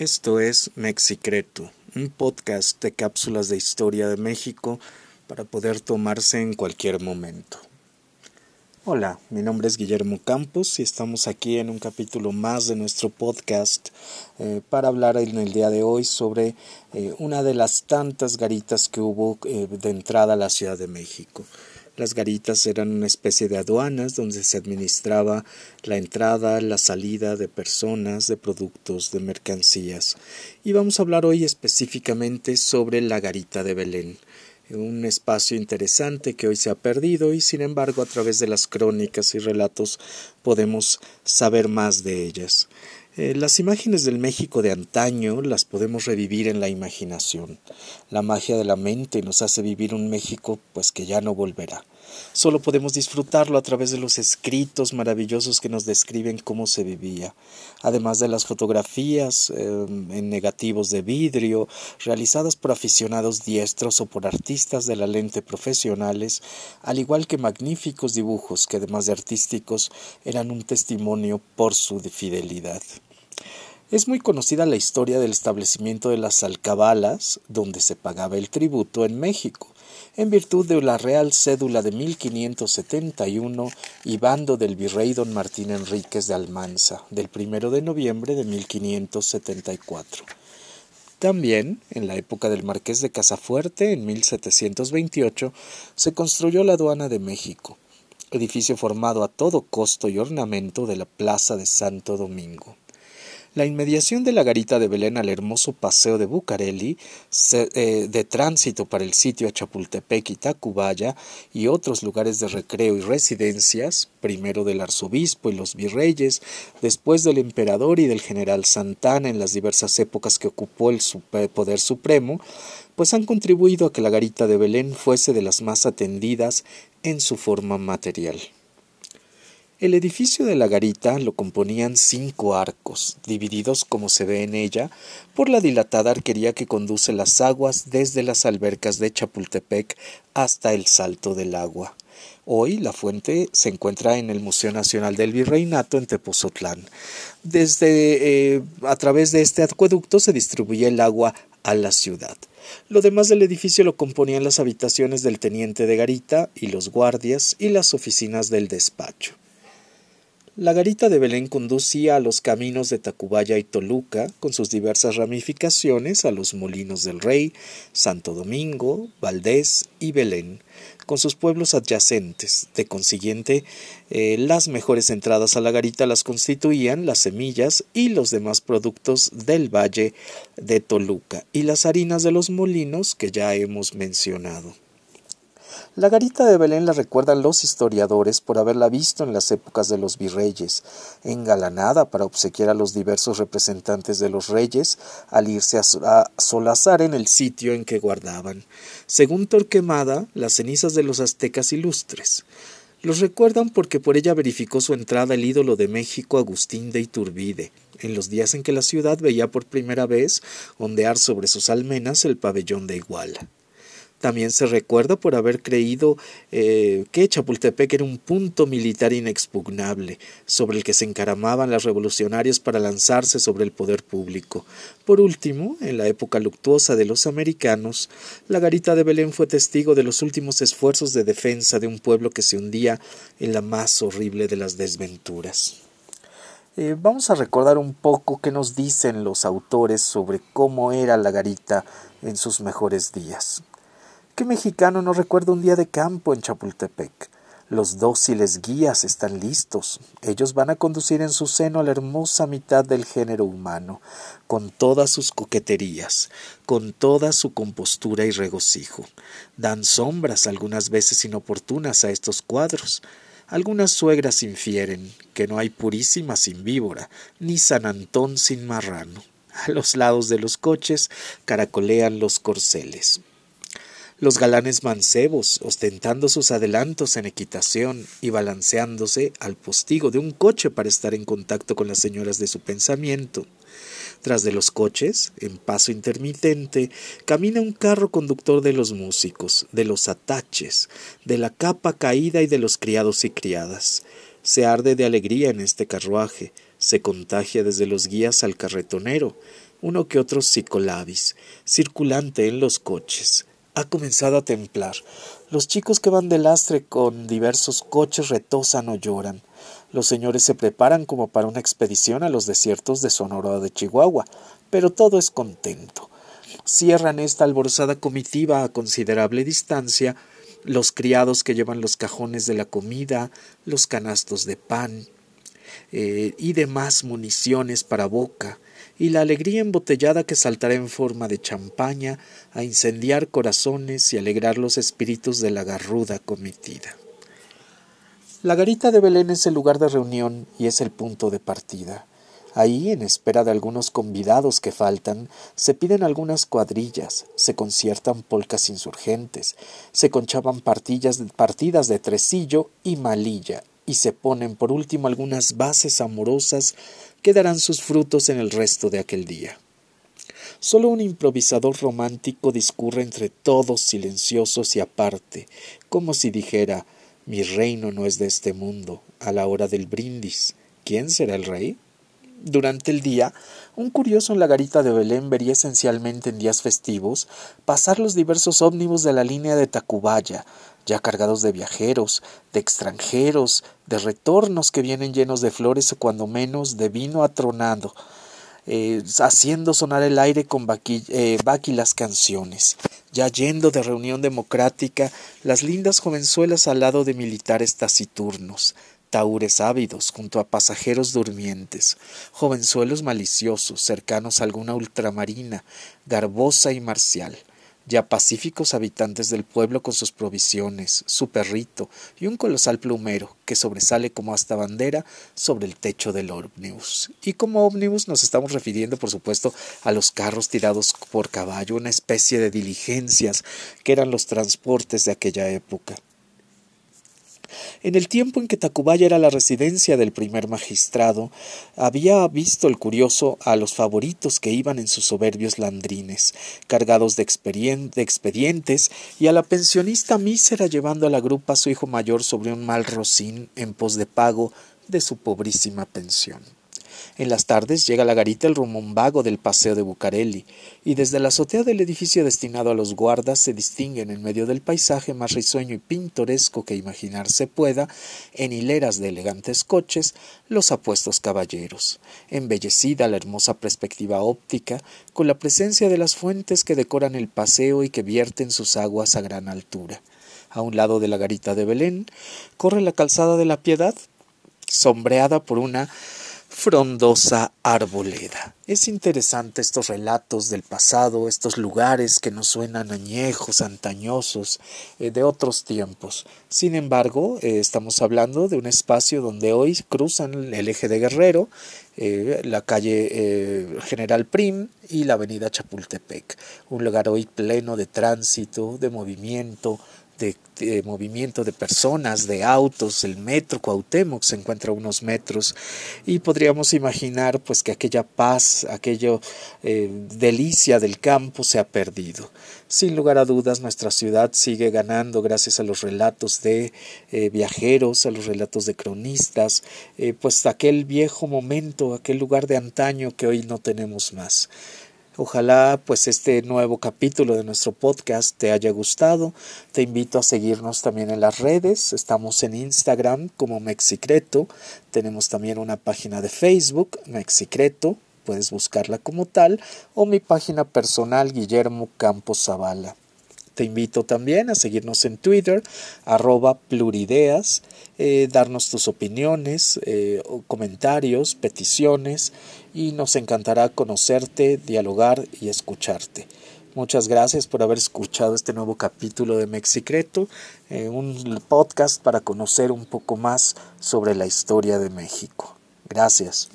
Esto es Mexicreto, un podcast de cápsulas de historia de México para poder tomarse en cualquier momento. Hola, mi nombre es Guillermo Campos y estamos aquí en un capítulo más de nuestro podcast eh, para hablar en el día de hoy sobre eh, una de las tantas garitas que hubo eh, de entrada a la Ciudad de México. Las garitas eran una especie de aduanas donde se administraba la entrada, la salida de personas, de productos, de mercancías. Y vamos a hablar hoy específicamente sobre la garita de Belén un espacio interesante que hoy se ha perdido y sin embargo a través de las crónicas y relatos podemos saber más de ellas. Eh, las imágenes del México de antaño las podemos revivir en la imaginación. La magia de la mente nos hace vivir un México pues que ya no volverá. Solo podemos disfrutarlo a través de los escritos maravillosos que nos describen cómo se vivía, además de las fotografías em, en negativos de vidrio realizadas por aficionados diestros o por artistas de la lente profesionales, al igual que magníficos dibujos que además de artísticos eran un testimonio por su fidelidad. Es muy conocida la historia del establecimiento de las alcabalas, donde se pagaba el tributo en México, en virtud de la Real Cédula de 1571 y bando del virrey don Martín Enríquez de Almanza, del primero de noviembre de 1574. También, en la época del Marqués de Casafuerte, en 1728, se construyó la aduana de México, edificio formado a todo costo y ornamento de la Plaza de Santo Domingo. La inmediación de la garita de Belén al hermoso paseo de Bucareli, eh, de tránsito para el sitio a Chapultepec y Tacubaya y otros lugares de recreo y residencias, primero del arzobispo y los virreyes, después del emperador y del general Santana en las diversas épocas que ocupó el poder supremo, pues han contribuido a que la garita de Belén fuese de las más atendidas en su forma material. El edificio de la garita lo componían cinco arcos, divididos como se ve en ella, por la dilatada arquería que conduce las aguas desde las albercas de Chapultepec hasta el Salto del Agua. Hoy la fuente se encuentra en el Museo Nacional del Virreinato en Tepozotlán. Desde eh, a través de este acueducto se distribuye el agua a la ciudad. Lo demás del edificio lo componían las habitaciones del teniente de garita y los guardias y las oficinas del despacho. La garita de Belén conducía a los caminos de Tacubaya y Toluca, con sus diversas ramificaciones, a los molinos del Rey, Santo Domingo, Valdés y Belén, con sus pueblos adyacentes. De consiguiente, eh, las mejores entradas a la garita las constituían las semillas y los demás productos del valle de Toluca y las harinas de los molinos que ya hemos mencionado. La garita de Belén la recuerdan los historiadores por haberla visto en las épocas de los virreyes, engalanada para obsequiar a los diversos representantes de los reyes al irse a, solazar en el sitio en que guardaban, según Torquemada, las cenizas de los aztecas ilustres. Los recuerdan porque por ella verificó su entrada el ídolo de México Agustín de Iturbide, en los días en que la ciudad veía por primera vez ondear sobre sus almenas el pabellón de Iguala. También se recuerda por haber creído eh, que Chapultepec era un punto militar inexpugnable, sobre el que se encaramaban las revolucionarios para lanzarse sobre el poder público. Por último, en la época luctuosa de los americanos, la garita de Belén fue testigo de los últimos esfuerzos de defensa de un pueblo que se hundía en la más horrible de las desventuras. Eh, vamos a recordar un poco qué nos dicen los autores sobre cómo era la garita en sus mejores días. ¿Qué mexicano no recuerda un día de campo en Chapultepec? Los dóciles guías están listos. Ellos van a conducir en su seno a la hermosa mitad del género humano, con todas sus coqueterías, con toda su compostura y regocijo. Dan sombras algunas veces inoportunas a estos cuadros. Algunas suegras infieren que no hay purísima sin víbora, ni San Antón sin marrano. A los lados de los coches caracolean los corceles los galanes mancebos, ostentando sus adelantos en equitación y balanceándose al postigo de un coche para estar en contacto con las señoras de su pensamiento. Tras de los coches, en paso intermitente, camina un carro conductor de los músicos, de los ataches, de la capa caída y de los criados y criadas. Se arde de alegría en este carruaje, Se contagia desde los guías al carretonero, uno que otro psicolabis, circulante en los coches. Ha comenzado a templar. Los chicos que van de lastre con diversos coches retosan o lloran. Los señores se preparan como para una expedición a los desiertos de Sonora de Chihuahua, pero todo es contento. Cierran esta alborozada comitiva a considerable distancia los criados que llevan los cajones de la comida, los canastos de pan eh, y demás municiones para boca, y la alegría embotellada que saltará en forma de champaña a incendiar corazones y alegrar los espíritus de la garruda comitida. La garita de Belén es el lugar de reunión y es el punto de partida. Ahí, en espera de algunos convidados que faltan, se piden algunas cuadrillas, se conciertan polcas insurgentes, se conchaban partidas de tresillo y malilla, y se ponen por último algunas bases amorosas que darán sus frutos en el resto de aquel día. Solo un improvisador romántico discurre entre todos silenciosos y aparte, como si dijera Mi reino no es de este mundo, a la hora del brindis. ¿Quién será el rey? Durante el día, un curioso en la garita de Belén vería esencialmente en días festivos pasar los diversos ómnibus de la línea de Tacubaya, ya cargados de viajeros, de extranjeros, de retornos que vienen llenos de flores o cuando menos de vino atronado, eh, haciendo sonar el aire con eh, váquilas canciones, ya yendo de reunión democrática las lindas jovenzuelas al lado de militares taciturnos, taúres ávidos junto a pasajeros durmientes, jovenzuelos maliciosos cercanos a alguna ultramarina, garbosa y marcial, ya pacíficos habitantes del pueblo con sus provisiones, su perrito y un colosal plumero que sobresale como hasta bandera sobre el techo del ómnibus. Y como ómnibus nos estamos refiriendo, por supuesto, a los carros tirados por caballo, una especie de diligencias que eran los transportes de aquella época. En el tiempo en que Tacubaya era la residencia del primer magistrado, había visto el curioso a los favoritos que iban en sus soberbios landrines, cargados de, expedientes, y a la pensionista mísera llevando a la grupa a su hijo mayor sobre un mal rocín en pos de pago de su pobrísima pensión. En las tardes llega a la garita el rumón vago del paseo de Bucareli, y desde la azotea del edificio destinado a los guardas se distinguen en medio del paisaje más risueño y pintoresco que imaginarse pueda, en hileras de elegantes coches, los apuestos caballeros, embellecida la hermosa perspectiva óptica, con la presencia de las fuentes que decoran el paseo y que vierten sus aguas a gran altura. A un lado de la garita de Belén corre la calzada de la Piedad, sombreada por una frondosa arboleda. Es interesante estos relatos del pasado, estos lugares que nos suenan añejos, antañosos, eh, de otros tiempos. Sin embargo, eh, estamos hablando de un espacio donde hoy cruzan el eje de Guerrero, eh, la calle General Prim y la avenida Chapultepec. Un lugar hoy pleno de tránsito, de movimiento, de, movimiento de personas, de autos, el metro Cuauhtémoc se encuentra a unos metros y podríamos imaginar pues que aquella paz, aquello eh, delicia del campo se ha perdido. Sin lugar a dudas nuestra ciudad sigue ganando gracias a los relatos de eh, viajeros, a los relatos de cronistas, eh, pues aquel viejo momento, aquel lugar de antaño que hoy no tenemos más. Ojalá pues este nuevo capítulo de nuestro podcast te haya gustado. Te invito a seguirnos también en las redes. Estamos en Instagram como Mexicreto. Tenemos también una página de Facebook, Mexicreto. Puedes buscarla como tal. O mi página personal, Guillermo Campos Zavala. Te invito también a seguirnos en Twitter, arroba plurideas, eh, darnos tus opiniones, eh, comentarios, peticiones y nos encantará conocerte, dialogar y escucharte. Muchas gracias por haber escuchado este nuevo capítulo de Mexicreto, eh, un podcast para conocer un poco más sobre la historia de México. Gracias.